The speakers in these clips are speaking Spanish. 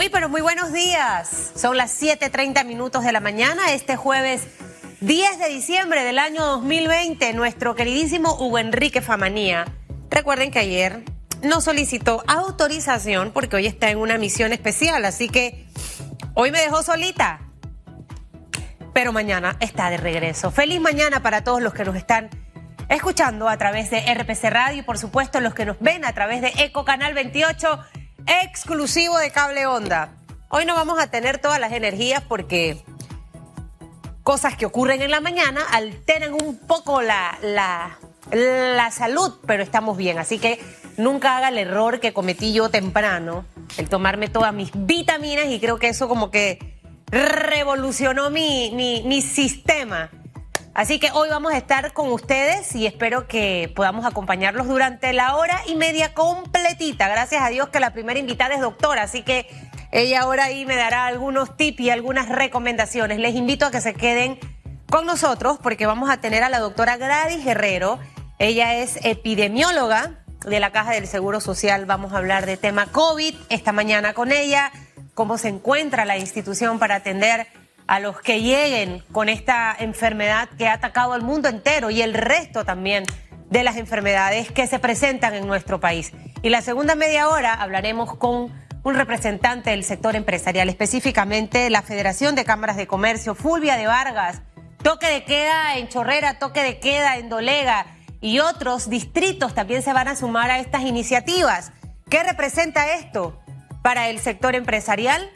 Muy, pero muy buenos días. Son las 7:30 minutos de la mañana, este jueves 10 de diciembre del año 2020. Nuestro queridísimo Hugo Enrique Famanía. Recuerden que ayer nos solicitó autorización porque hoy está en una misión especial, así que hoy me dejó solita. Pero mañana está de regreso. Feliz mañana para todos los que nos están escuchando a través de RPC Radio y por supuesto los que nos ven a través de Eco Canal 28 exclusivo de cable onda. Hoy no vamos a tener todas las energías porque cosas que ocurren en la mañana alteran un poco la, la, la salud, pero estamos bien. Así que nunca haga el error que cometí yo temprano, el tomarme todas mis vitaminas y creo que eso como que revolucionó mi, mi, mi sistema. Así que hoy vamos a estar con ustedes y espero que podamos acompañarlos durante la hora y media completita. Gracias a Dios que la primera invitada es doctora, así que ella ahora ahí me dará algunos tips y algunas recomendaciones. Les invito a que se queden con nosotros porque vamos a tener a la doctora Gladys Guerrero. Ella es epidemióloga de la Caja del Seguro Social. Vamos a hablar de tema COVID esta mañana con ella, cómo se encuentra la institución para atender a los que lleguen con esta enfermedad que ha atacado al mundo entero y el resto también de las enfermedades que se presentan en nuestro país. Y la segunda media hora hablaremos con un representante del sector empresarial, específicamente la Federación de Cámaras de Comercio, Fulvia de Vargas, toque de queda en Chorrera, toque de queda en Dolega y otros distritos también se van a sumar a estas iniciativas. ¿Qué representa esto para el sector empresarial?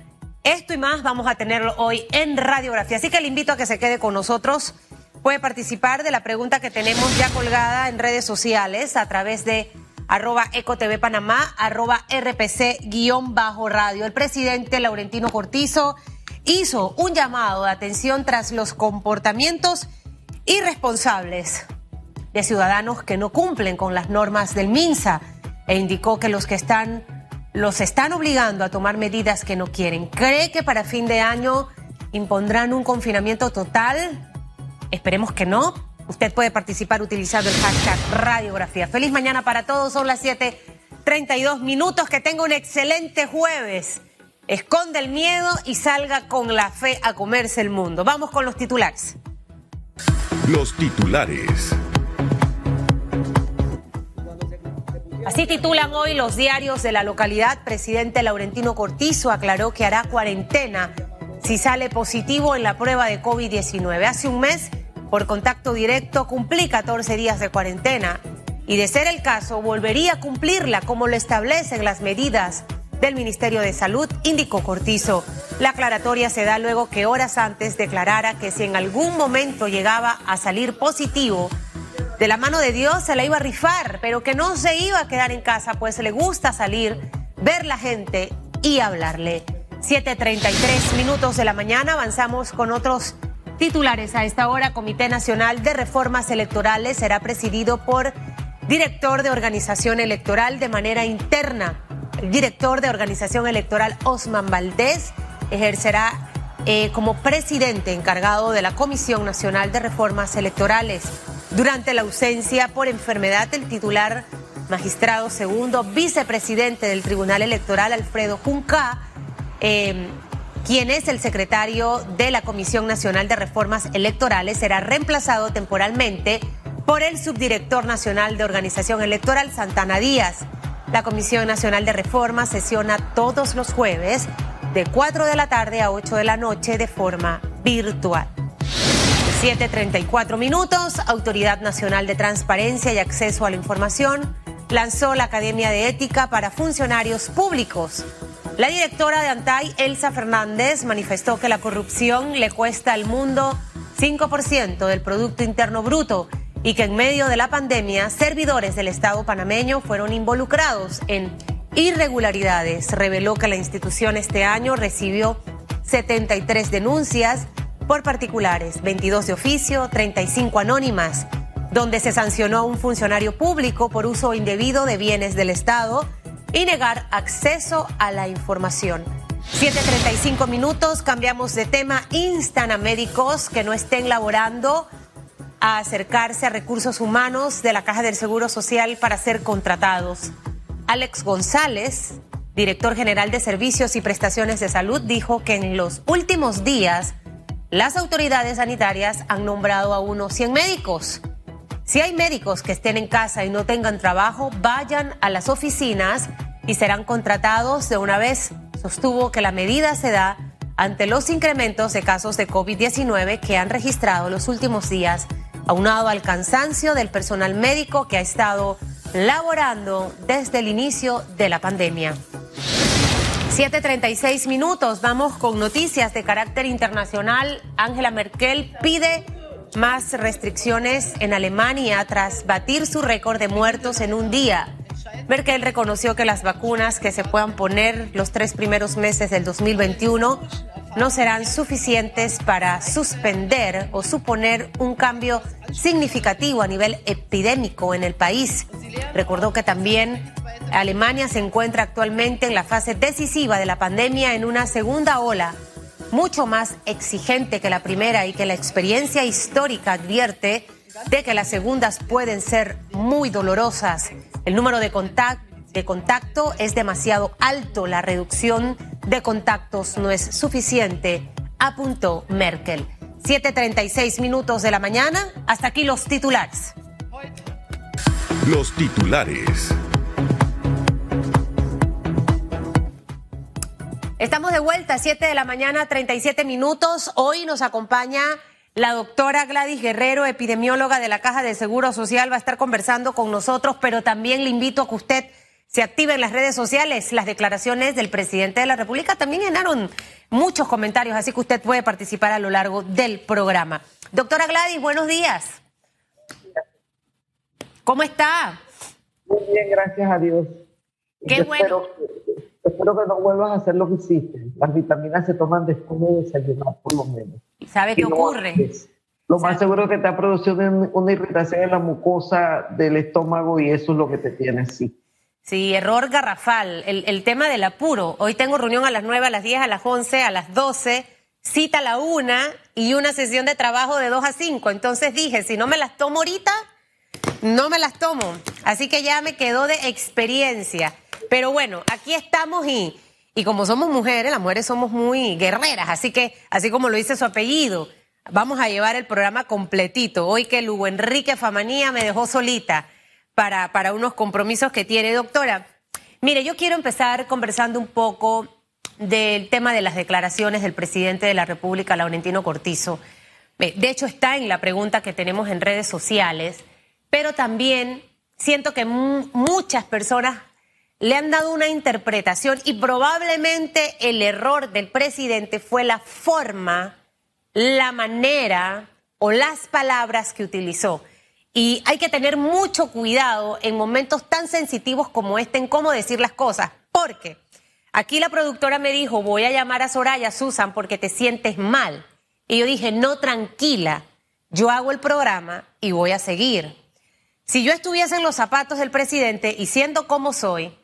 Esto y más vamos a tenerlo hoy en Radiografía. Así que le invito a que se quede con nosotros. Puede participar de la pregunta que tenemos ya colgada en redes sociales a través de arroba ecotv panamá, arroba rpc guion bajo radio. El presidente Laurentino Cortizo hizo un llamado de atención tras los comportamientos irresponsables de ciudadanos que no cumplen con las normas del MINSA e indicó que los que están los están obligando a tomar medidas que no quieren. ¿Cree que para fin de año impondrán un confinamiento total? Esperemos que no. Usted puede participar utilizando el hashtag radiografía. Feliz mañana para todos. Son las 7:32 minutos. Que tenga un excelente jueves. Esconde el miedo y salga con la fe a comerse el mundo. Vamos con los titulares. Los titulares. Así titulan hoy los diarios de la localidad. Presidente Laurentino Cortizo aclaró que hará cuarentena si sale positivo en la prueba de COVID-19. Hace un mes, por contacto directo, cumplí 14 días de cuarentena y de ser el caso, volvería a cumplirla como lo establecen las medidas del Ministerio de Salud, indicó Cortizo. La aclaratoria se da luego que horas antes declarara que si en algún momento llegaba a salir positivo, de la mano de Dios se la iba a rifar, pero que no se iba a quedar en casa, pues le gusta salir, ver la gente y hablarle. 7.33 minutos de la mañana, avanzamos con otros titulares. A esta hora, Comité Nacional de Reformas Electorales será presidido por director de organización electoral de manera interna. El director de organización electoral, Osman Valdés, ejercerá eh, como presidente encargado de la Comisión Nacional de Reformas Electorales. Durante la ausencia por enfermedad del titular magistrado segundo, vicepresidente del Tribunal Electoral, Alfredo Junca, em, quien es el secretario de la Comisión Nacional de Reformas Electorales, será reemplazado temporalmente por el subdirector nacional de Organización Electoral, Santana Díaz. La Comisión Nacional de Reformas sesiona todos los jueves de 4 de la tarde a 8 de la noche de forma virtual. 7.34 minutos, Autoridad Nacional de Transparencia y Acceso a la Información lanzó la Academia de Ética para Funcionarios Públicos. La directora de ANTAI, Elsa Fernández, manifestó que la corrupción le cuesta al mundo 5% del Producto Interno Bruto y que en medio de la pandemia, servidores del Estado panameño fueron involucrados en irregularidades. Reveló que la institución este año recibió 73 denuncias por particulares, 22 de oficio, 35 anónimas, donde se sancionó a un funcionario público por uso indebido de bienes del Estado y negar acceso a la información. 7.35 minutos, cambiamos de tema. Instan a médicos que no estén laborando a acercarse a recursos humanos de la Caja del Seguro Social para ser contratados. Alex González, director general de Servicios y Prestaciones de Salud, dijo que en los últimos días las autoridades sanitarias han nombrado a unos 100 médicos. Si hay médicos que estén en casa y no tengan trabajo, vayan a las oficinas y serán contratados de una vez. Sostuvo que la medida se da ante los incrementos de casos de COVID-19 que han registrado los últimos días, aunado al cansancio del personal médico que ha estado laborando desde el inicio de la pandemia. 7.36 minutos, vamos con noticias de carácter internacional. Angela Merkel pide más restricciones en Alemania tras batir su récord de muertos en un día. Merkel reconoció que las vacunas que se puedan poner los tres primeros meses del 2021 no serán suficientes para suspender o suponer un cambio significativo a nivel epidémico en el país. Recordó que también Alemania se encuentra actualmente en la fase decisiva de la pandemia en una segunda ola mucho más exigente que la primera y que la experiencia histórica advierte de que las segundas pueden ser muy dolorosas. El número de contactos de contacto es demasiado alto. La reducción de contactos no es suficiente, apuntó Merkel. 7.36 minutos de la mañana. Hasta aquí los titulares. Los titulares. Estamos de vuelta, 7 de la mañana, 37 minutos. Hoy nos acompaña la doctora Gladys Guerrero, epidemióloga de la Caja de Seguro Social, va a estar conversando con nosotros, pero también le invito a que usted se activen las redes sociales. Las declaraciones del presidente de la República también llenaron muchos comentarios, así que usted puede participar a lo largo del programa. Doctora Gladys, buenos días. ¿Cómo está? Muy bien, gracias a Dios. Qué bueno. Espero, que no vuelvas a hacer lo que hiciste. Las vitaminas se toman después de desayunar, por lo menos. ¿Sabe qué ocurre? Lo más seguro es que te ha producido una irritación en la mucosa del estómago y eso es lo que te tiene así. Sí, error garrafal. El, tema del apuro. Hoy tengo reunión a las 9, a las 10, a las 11, a las 12, cita a la 1 y una sesión de trabajo de 2 a 5. Entonces dije, si no me las tomo ahorita, no me las tomo. Así que ya me quedó de experiencia. Pero bueno, aquí estamos y, y como somos mujeres, las mujeres somos muy guerreras. Así que, así como lo dice su apellido, vamos a llevar el programa completito. Hoy que Lugo Enrique Famanía me dejó solita para, para unos compromisos que tiene. Doctora, mire, yo quiero empezar conversando un poco del tema de las declaraciones del presidente de la República, Laurentino Cortizo. De hecho, está en la pregunta que tenemos en redes sociales, pero también siento que muchas personas le han dado una interpretación y probablemente el error del presidente fue la forma, la manera o las palabras que utilizó. Y hay que tener mucho cuidado en momentos tan sensitivos como este en cómo decir las cosas. Porque aquí la productora me dijo, voy a llamar a Soraya, Susan, porque te sientes mal. Y yo dije, no, tranquila, yo hago el programa y voy a seguir. Si yo estuviese en los zapatos del presidente y siendo como soy,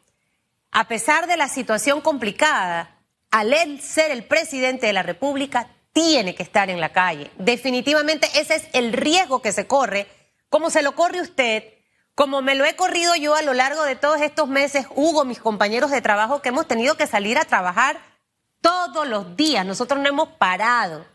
a pesar de la situación complicada, al ser el presidente de la República, tiene que estar en la calle. Definitivamente ese es el riesgo que se corre como se lo corre usted, como me lo he corrido yo a lo largo de todos estos meses, Hugo, mis compañeros de trabajo, que hemos tenido que salir a trabajar todos los días, nosotros no hemos parado.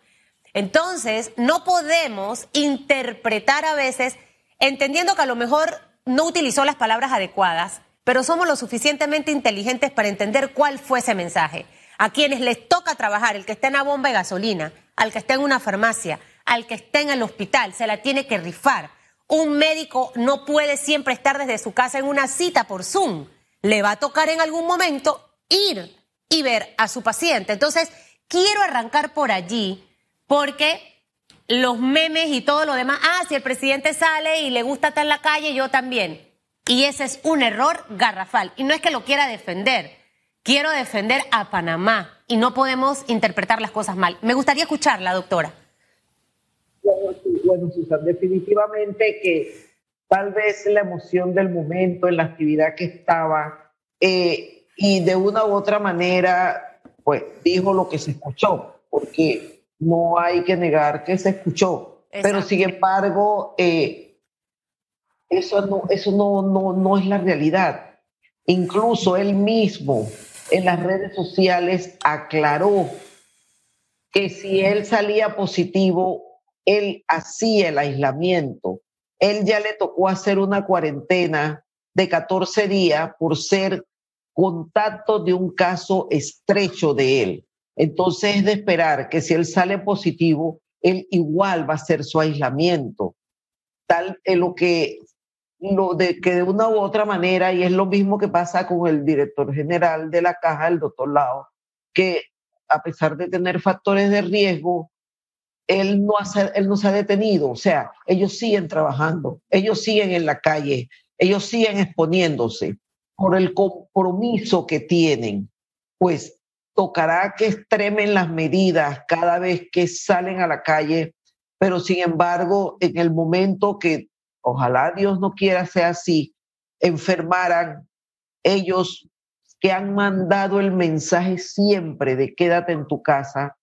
Entonces, no podemos interpretar a veces, entendiendo que a lo mejor no utilizó las palabras adecuadas, pero somos lo suficientemente inteligentes para entender cuál fue ese mensaje. A quienes les toca trabajar, el que está en la bomba de gasolina, al que está en una farmacia, al que está en el hospital, se la tiene que rifar. Un médico no puede siempre estar desde su casa en una cita por Zoom. Le va a tocar en algún momento ir y ver a su paciente. Entonces, quiero arrancar por allí porque los memes y todo lo demás, ah, si el presidente sale y le gusta estar en la calle, yo también. Y ese es un error garrafal. Y no es que lo quiera defender, quiero defender a Panamá y no podemos interpretar las cosas mal. Me gustaría escucharla, doctora. Bueno, Susan, definitivamente que tal vez la emoción del momento, en la actividad que estaba, eh, y de una u otra manera, pues dijo lo que se escuchó, porque no hay que negar que se escuchó. Pero sin embargo, eh, eso, no, eso no, no, no es la realidad. Incluso él mismo en las redes sociales aclaró que si él salía positivo, él hacía el aislamiento. Él ya le tocó hacer una cuarentena de 14 días por ser contacto de un caso estrecho de él. Entonces es de esperar que si él sale positivo, él igual va a hacer su aislamiento. Tal en lo que lo de que de una u otra manera, y es lo mismo que pasa con el director general de la caja, el doctor Lao, que a pesar de tener factores de riesgo, él no, él no se ha detenido, o sea, ellos siguen trabajando, ellos siguen en la calle, ellos siguen exponiéndose por el compromiso que tienen, pues tocará que extremen las medidas cada vez que salen a la calle, pero sin embargo, en el momento que ojalá Dios no quiera sea así, enfermaran ellos que han mandado el mensaje siempre de quédate en tu casa,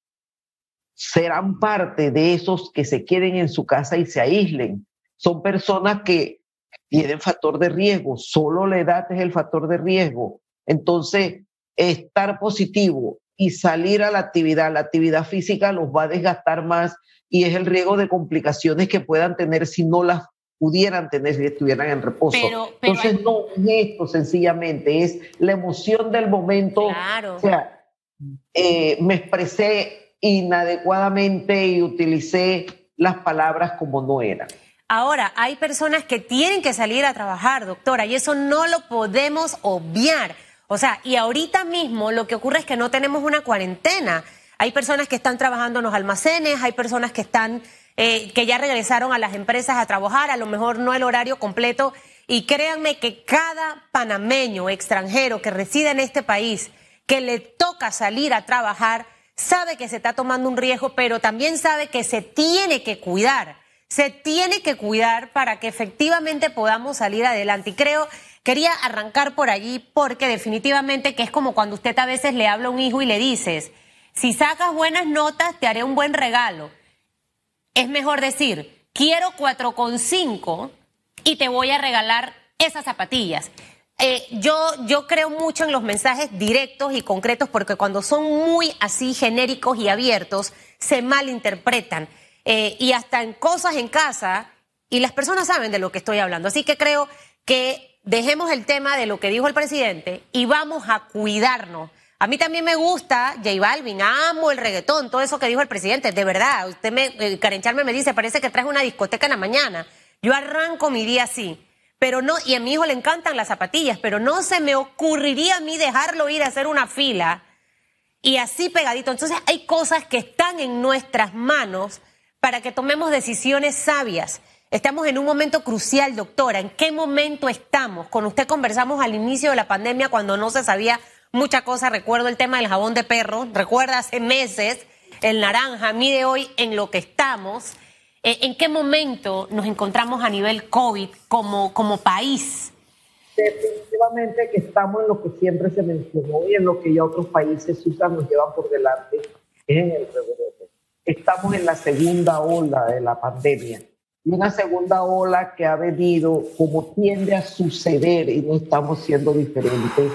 serán parte de esos que se queden en su casa y se aíslen. Son personas que tienen factor de riesgo, solo la edad es el factor de riesgo. Entonces, estar positivo y salir a la actividad, la actividad física los va a desgastar más y es el riesgo de complicaciones que puedan tener si no las pudieran tener si estuvieran en reposo. Entonces, no es esto sencillamente, es la emoción del momento. Claro. O sea, eh, me expresé inadecuadamente y utilicé las palabras como no eran. Ahora, hay personas que tienen que salir a trabajar, doctora, y eso no lo podemos obviar. O sea, y ahorita mismo lo que ocurre es que no tenemos una cuarentena. Hay personas que están trabajando en los almacenes, hay personas que están eh, que ya regresaron a las empresas a trabajar, a lo mejor no el horario completo. Y créanme que cada panameño extranjero que reside en este país, que le toca salir a trabajar, sabe que se está tomando un riesgo, pero también sabe que se tiene que cuidar. Se tiene que cuidar para que efectivamente podamos salir adelante. Y creo, quería arrancar por allí porque definitivamente que es como cuando usted a veces le habla a un hijo y le dices, si sacas buenas notas, te haré un buen regalo es mejor decir, quiero 4,5 y te voy a regalar esas zapatillas. Eh, yo, yo creo mucho en los mensajes directos y concretos porque cuando son muy así genéricos y abiertos, se malinterpretan. Eh, y hasta en cosas en casa, y las personas saben de lo que estoy hablando. Así que creo que dejemos el tema de lo que dijo el presidente y vamos a cuidarnos a mí también me gusta J Balvin, amo el reggaetón, todo eso que dijo el presidente, de verdad. Usted me, eh, Carencharme me dice, parece que traes una discoteca en la mañana. Yo arranco mi día así. Pero no, y a mi hijo le encantan las zapatillas, pero no se me ocurriría a mí dejarlo ir a hacer una fila y así pegadito. Entonces hay cosas que están en nuestras manos para que tomemos decisiones sabias. Estamos en un momento crucial, doctora. ¿En qué momento estamos? Con usted conversamos al inicio de la pandemia cuando no se sabía mucha cosa. Recuerdo el tema del jabón de perro, recuerda hace meses el naranja, mide hoy en lo que estamos. Eh, ¿En qué momento nos encontramos a nivel COVID como, como país? Definitivamente que estamos en lo que siempre se mencionó y en lo que ya otros países usan, nos llevan por delante, en el rebrote. Estamos en la segunda ola de la pandemia y una segunda ola que ha venido como tiende a suceder y no estamos siendo diferentes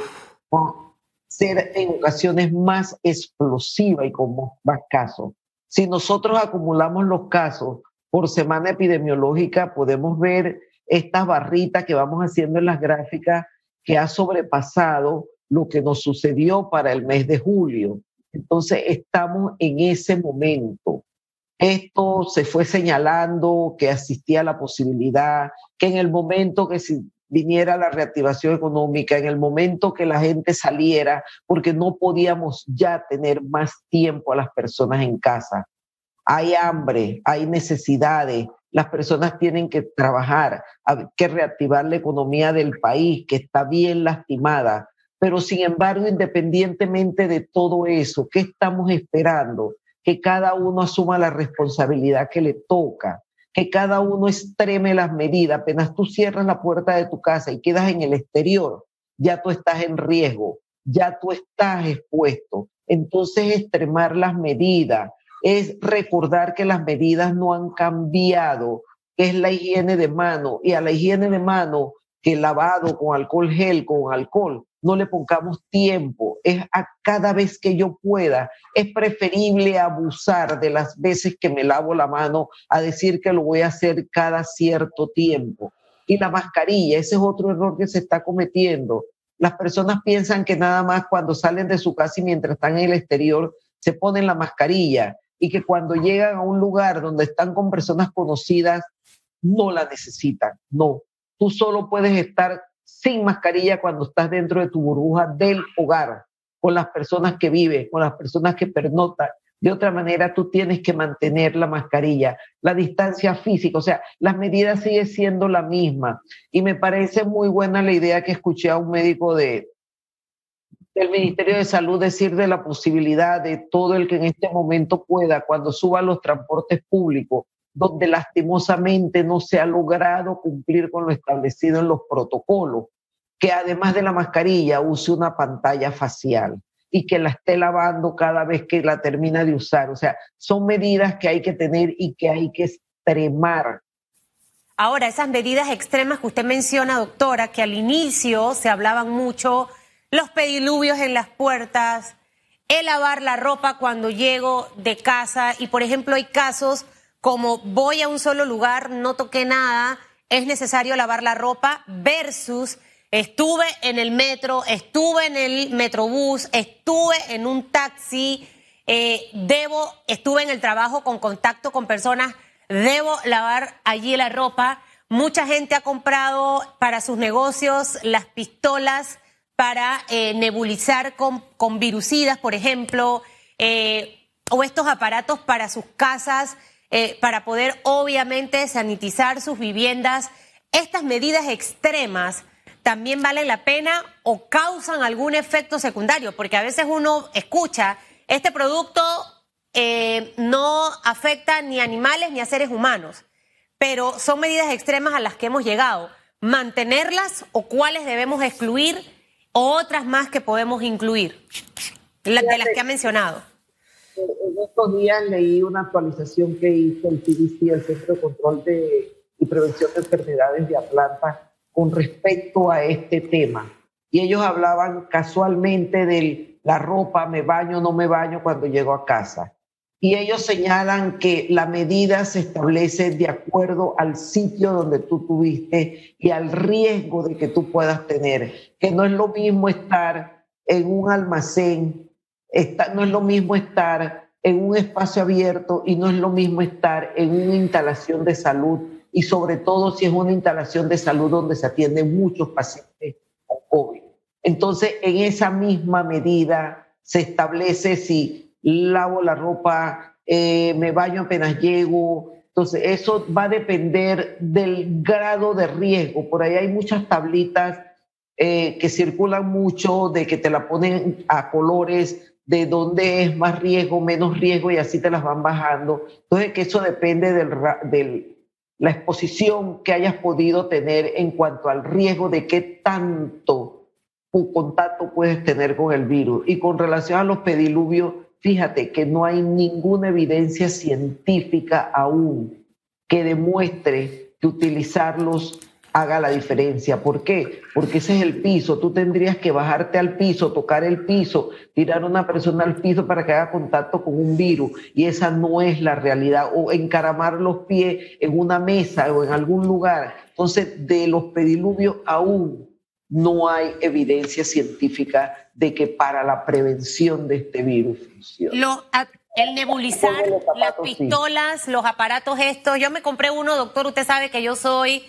ser en ocasiones más explosiva y con más casos. Si nosotros acumulamos los casos por semana epidemiológica, podemos ver estas barritas que vamos haciendo en las gráficas que ha sobrepasado lo que nos sucedió para el mes de julio. Entonces estamos en ese momento. Esto se fue señalando que asistía a la posibilidad que en el momento que si viniera la reactivación económica, en el momento que la gente saliera, porque no podíamos ya tener más tiempo a las personas en casa. Hay hambre, hay necesidades, las personas tienen que trabajar, hay que reactivar la economía del país, que está bien lastimada. Pero sin embargo, independientemente de todo eso, ¿qué estamos esperando? Que cada uno asuma la responsabilidad que le toca que cada uno extreme las medidas. Apenas tú cierras la puerta de tu casa y quedas en el exterior, ya tú estás en riesgo, ya tú estás expuesto. Entonces, extremar las medidas es recordar que las medidas no han cambiado, que es la higiene de mano y a la higiene de mano que lavado con alcohol gel, con alcohol, no le pongamos tiempo, es a cada vez que yo pueda. Es preferible abusar de las veces que me lavo la mano a decir que lo voy a hacer cada cierto tiempo. Y la mascarilla, ese es otro error que se está cometiendo. Las personas piensan que nada más cuando salen de su casa y mientras están en el exterior se ponen la mascarilla y que cuando llegan a un lugar donde están con personas conocidas no la necesitan. No, tú solo puedes estar sin mascarilla cuando estás dentro de tu burbuja del hogar, con las personas que viven, con las personas que pernotan. De otra manera, tú tienes que mantener la mascarilla, la distancia física, o sea, las medidas siguen siendo la misma. Y me parece muy buena la idea que escuché a un médico de, del Ministerio de Salud decir de la posibilidad de todo el que en este momento pueda, cuando suba los transportes públicos, donde lastimosamente no se ha logrado cumplir con lo establecido en los protocolos, que además de la mascarilla use una pantalla facial y que la esté lavando cada vez que la termina de usar. O sea, son medidas que hay que tener y que hay que extremar. Ahora, esas medidas extremas que usted menciona, doctora, que al inicio se hablaban mucho, los pediluvios en las puertas, el lavar la ropa cuando llego de casa y, por ejemplo, hay casos como voy a un solo lugar, no toqué nada, es necesario lavar la ropa versus estuve en el metro, estuve en el metrobús, estuve en un taxi, eh, debo, estuve en el trabajo con contacto con personas, debo lavar allí la ropa. Mucha gente ha comprado para sus negocios las pistolas para eh, nebulizar con, con, virucidas, por ejemplo, eh, o estos aparatos para sus casas eh, para poder obviamente sanitizar sus viviendas. ¿Estas medidas extremas también valen la pena o causan algún efecto secundario? Porque a veces uno escucha, este producto eh, no afecta ni a animales ni a seres humanos, pero son medidas extremas a las que hemos llegado. ¿Mantenerlas o cuáles debemos excluir o otras más que podemos incluir? de las que ha mencionado en estos días leí una actualización que hizo el CDC, el Centro de Control de, y Prevención de Enfermedades de Atlanta, con respecto a este tema. Y ellos hablaban casualmente de la ropa, me baño, no me baño cuando llego a casa. Y ellos señalan que la medida se establece de acuerdo al sitio donde tú tuviste y al riesgo de que tú puedas tener, que no es lo mismo estar en un almacén no es lo mismo estar en un espacio abierto y no es lo mismo estar en una instalación de salud y sobre todo si es una instalación de salud donde se atienden muchos pacientes con COVID. Entonces, en esa misma medida se establece si lavo la ropa, eh, me baño apenas llego. Entonces, eso va a depender del grado de riesgo. Por ahí hay muchas tablitas eh, que circulan mucho de que te la ponen a colores de dónde es más riesgo, menos riesgo y así te las van bajando. Entonces, que eso depende de la exposición que hayas podido tener en cuanto al riesgo de qué tanto contacto puedes tener con el virus. Y con relación a los pediluvios, fíjate que no hay ninguna evidencia científica aún que demuestre que utilizarlos haga la diferencia. ¿Por qué? Porque ese es el piso. Tú tendrías que bajarte al piso, tocar el piso, tirar a una persona al piso para que haga contacto con un virus. Y esa no es la realidad. O encaramar los pies en una mesa o en algún lugar. Entonces, de los pediluvios aún no hay evidencia científica de que para la prevención de este virus funcione. el nebulizar, las pistolas, los aparatos estos. Yo me compré uno, doctor, usted sabe que yo soy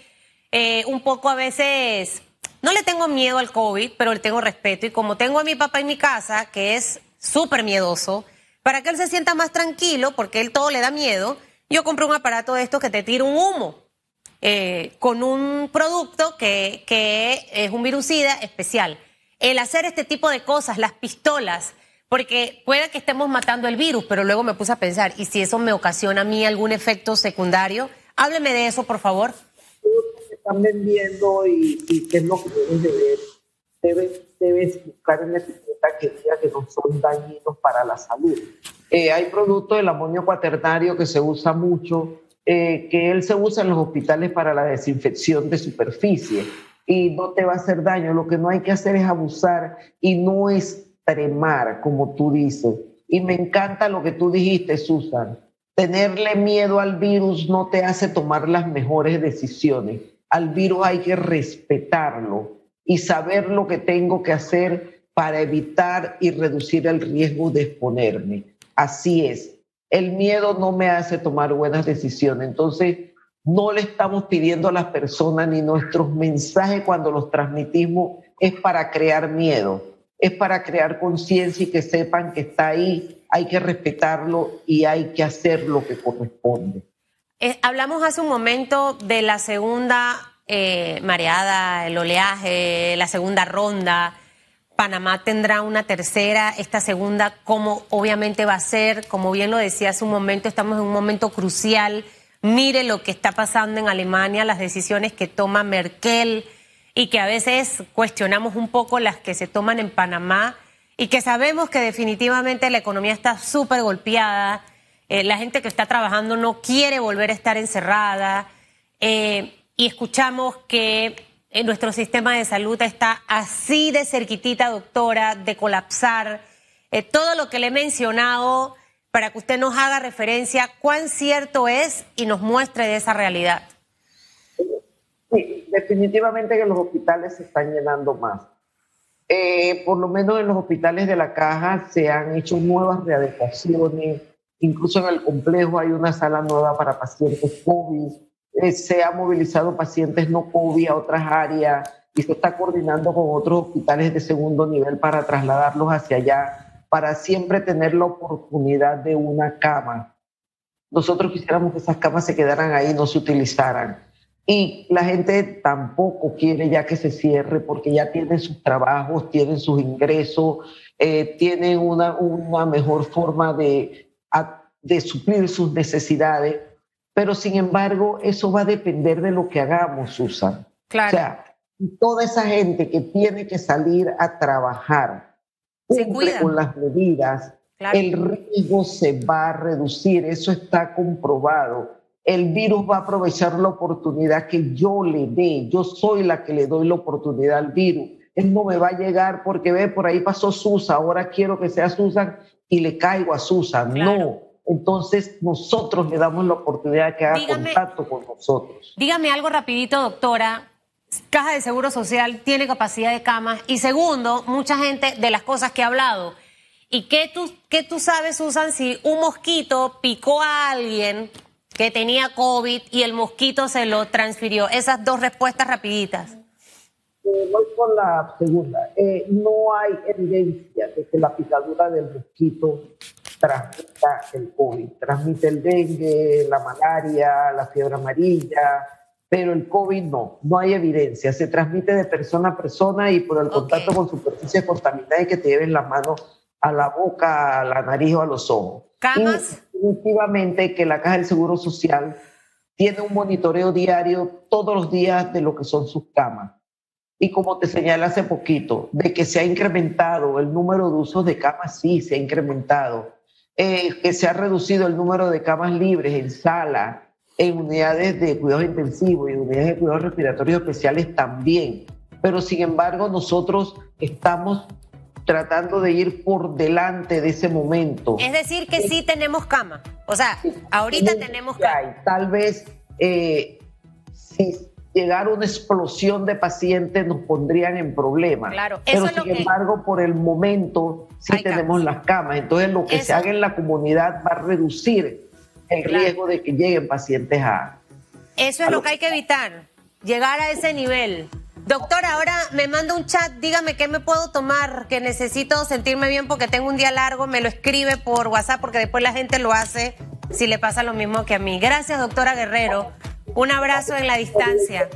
eh, un poco a veces, no le tengo miedo al COVID, pero le tengo respeto. Y como tengo a mi papá en mi casa, que es súper miedoso, para que él se sienta más tranquilo, porque él todo le da miedo, yo compré un aparato de estos que te tira un humo. Eh, con un producto que, que es un virucida especial. El hacer este tipo de cosas, las pistolas, porque puede que estemos matando el virus, pero luego me puse a pensar, ¿y si eso me ocasiona a mí algún efecto secundario? Hábleme de eso, por favor están vendiendo y, qué es lo que debes de ver. Debes, debes buscar en la etiqueta que diga que no son dañinos para la salud. Eh, hay productos del amonio cuaternario que se usa mucho, eh, que él se usa en los hospitales para la desinfección de superficie. y no te va a hacer daño. Lo que no hay que hacer es abusar y no extremar, como tú dices. Y me encanta lo que tú dijiste, Susan. Tenerle miedo al virus no te hace tomar las mejores decisiones. Al virus hay que respetarlo y saber lo que tengo que hacer para evitar y reducir el riesgo de exponerme. Así es. El miedo no me hace tomar buenas decisiones. Entonces, no le estamos pidiendo a las personas ni nuestros mensajes cuando los transmitimos es para crear miedo, es para crear conciencia y que sepan que está ahí, hay que respetarlo y hay que hacer lo que corresponde. Eh, hablamos hace un momento de la segunda eh, mareada, el oleaje, la segunda ronda. Panamá tendrá una tercera, esta segunda, ¿cómo obviamente va a ser? Como bien lo decía hace un momento, estamos en un momento crucial Mire lo que está pasando en Alemania, las decisiones que toma Merkel y que a veces cuestionamos un poco las que se toman en Panamá y que sabemos que definitivamente la economía está súper golpeada, eh, la gente que está trabajando no quiere volver a estar encerrada eh, y escuchamos que en nuestro sistema de salud está así de cerquitita, doctora, de colapsar. Eh, todo lo que le he mencionado para que usted nos haga referencia cuán cierto es y nos muestre de esa realidad. Sí, definitivamente que los hospitales se están llenando más. Eh, por lo menos en los hospitales de la caja se han hecho nuevas readecuaciones, incluso en el complejo hay una sala nueva para pacientes COVID, eh, se han movilizado pacientes no COVID a otras áreas y se está coordinando con otros hospitales de segundo nivel para trasladarlos hacia allá para siempre tener la oportunidad de una cama. Nosotros quisiéramos que esas camas se quedaran ahí, no se utilizaran. Y la gente tampoco quiere ya que se cierre porque ya tienen sus trabajos, tienen sus ingresos, eh, tienen una, una mejor forma de, de suplir sus necesidades. Pero sin embargo, eso va a depender de lo que hagamos, Susan. Claro. O sea, toda esa gente que tiene que salir a trabajar, cumple con las medidas, el riesgo se va a reducir, eso está comprobado. El virus va a aprovechar la oportunidad que yo le dé, yo soy la que le doy la oportunidad al virus. Él no me va a llegar porque ve, por ahí pasó Susan, ahora quiero que sea Susan y le caigo a Susan. No, entonces nosotros le damos la oportunidad de que haga contacto con nosotros. Dígame algo rapidito, doctora. Caja de Seguro Social tiene capacidad de camas y segundo, mucha gente de las cosas que ha hablado. ¿Y qué tú, qué tú sabes, Susan, si un mosquito picó a alguien que tenía COVID y el mosquito se lo transfirió? Esas dos respuestas rapiditas. Eh, voy con la segunda. Eh, no hay evidencia de que la picadura del mosquito transmita el COVID. Transmite el dengue, la malaria, la fiebre amarilla, pero el COVID no, no hay evidencia. Se transmite de persona a persona y por el contacto con superficies contaminadas y que te lleven las manos a la boca, a la nariz o a los ojos. ¿Camas? definitivamente que la Caja del Seguro Social tiene un monitoreo diario todos los días de lo que son sus camas. Y como te señalé hace poquito, de que se ha incrementado el número de usos de camas, sí, se ha incrementado. Eh, que se ha reducido el número de camas libres en sala, en unidades de cuidados intensivos y unidades de cuidados respiratorios especiales también. Pero sin embargo, nosotros estamos tratando de ir por delante de ese momento. Es decir, que sí, tenemos cama. O sea, ahorita tenemos cama. Tal vez eh, si llegara una explosión de pacientes nos pondrían en problemas. Claro, Pero sin embargo, por el momento sí tenemos las camas. Entonces, lo que se haga en la comunidad va a reducir el riesgo de que lleguen pacientes a... Eso es lo que hay que evitar, llegar a ese nivel. Doctor, ahora me manda un chat, dígame qué me puedo tomar, que necesito sentirme bien porque tengo un día largo, me lo escribe por WhatsApp porque después la gente lo hace si le pasa lo mismo que a mí. Gracias, doctora Guerrero. Un abrazo en la distancia.